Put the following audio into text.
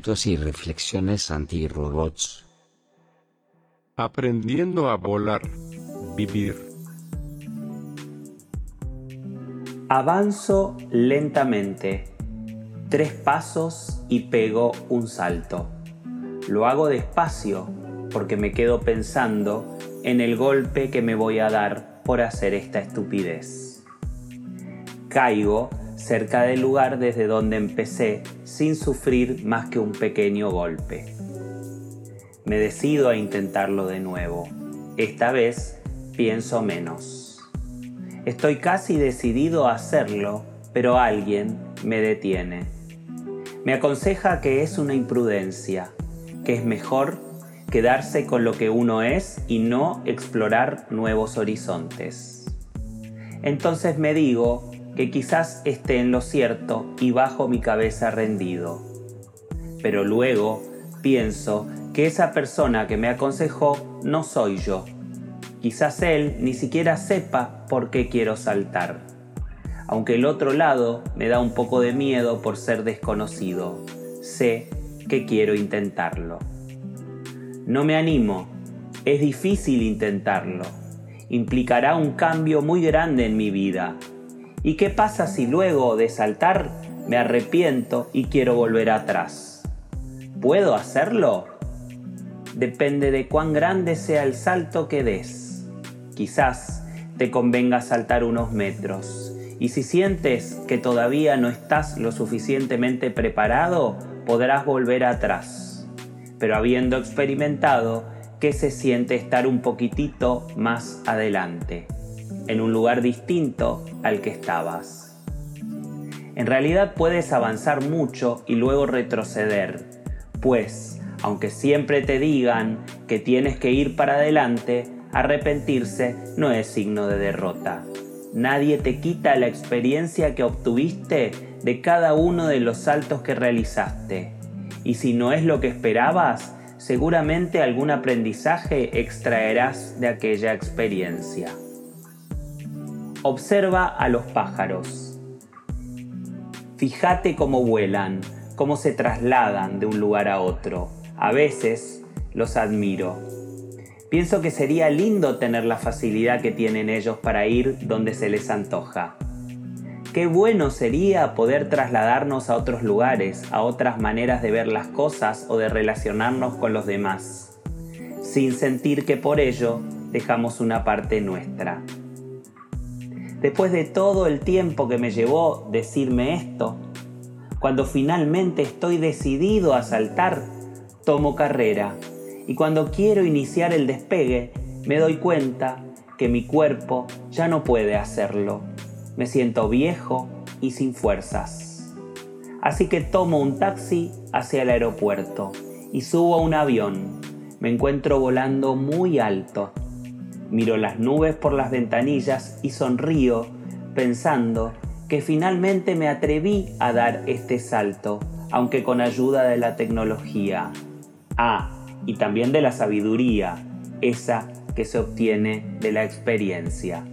y reflexiones anti-robots. Aprendiendo a volar, vivir. Avanzo lentamente, tres pasos y pego un salto. Lo hago despacio porque me quedo pensando en el golpe que me voy a dar por hacer esta estupidez. Caigo cerca del lugar desde donde empecé sin sufrir más que un pequeño golpe. Me decido a intentarlo de nuevo. Esta vez pienso menos. Estoy casi decidido a hacerlo, pero alguien me detiene. Me aconseja que es una imprudencia, que es mejor quedarse con lo que uno es y no explorar nuevos horizontes. Entonces me digo que quizás esté en lo cierto y bajo mi cabeza rendido. Pero luego pienso que esa persona que me aconsejó no soy yo. Quizás él ni siquiera sepa por qué quiero saltar. Aunque el otro lado me da un poco de miedo por ser desconocido. Sé que quiero intentarlo. No me animo. Es difícil intentarlo. Implicará un cambio muy grande en mi vida ¿Y qué pasa si luego de saltar me arrepiento y quiero volver atrás? ¿Puedo hacerlo? Depende de cuán grande sea el salto que des. Quizás te convenga saltar unos metros. Y si sientes que todavía no estás lo suficientemente preparado, podrás volver atrás. Pero habiendo experimentado, ¿qué se siente estar un poquitito más adelante? En un lugar distinto al que estabas. En realidad puedes avanzar mucho y luego retroceder, pues, aunque siempre te digan que tienes que ir para adelante, arrepentirse no es signo de derrota. Nadie te quita la experiencia que obtuviste de cada uno de los saltos que realizaste. Y si no es lo que esperabas, seguramente algún aprendizaje extraerás de aquella experiencia. Observa a los pájaros. Fíjate cómo vuelan, cómo se trasladan de un lugar a otro. A veces los admiro. Pienso que sería lindo tener la facilidad que tienen ellos para ir donde se les antoja. Qué bueno sería poder trasladarnos a otros lugares, a otras maneras de ver las cosas o de relacionarnos con los demás, sin sentir que por ello dejamos una parte nuestra. Después de todo el tiempo que me llevó decirme esto, cuando finalmente estoy decidido a saltar, tomo carrera. Y cuando quiero iniciar el despegue, me doy cuenta que mi cuerpo ya no puede hacerlo. Me siento viejo y sin fuerzas. Así que tomo un taxi hacia el aeropuerto y subo a un avión. Me encuentro volando muy alto Miro las nubes por las ventanillas y sonrío pensando que finalmente me atreví a dar este salto, aunque con ayuda de la tecnología. Ah, y también de la sabiduría, esa que se obtiene de la experiencia.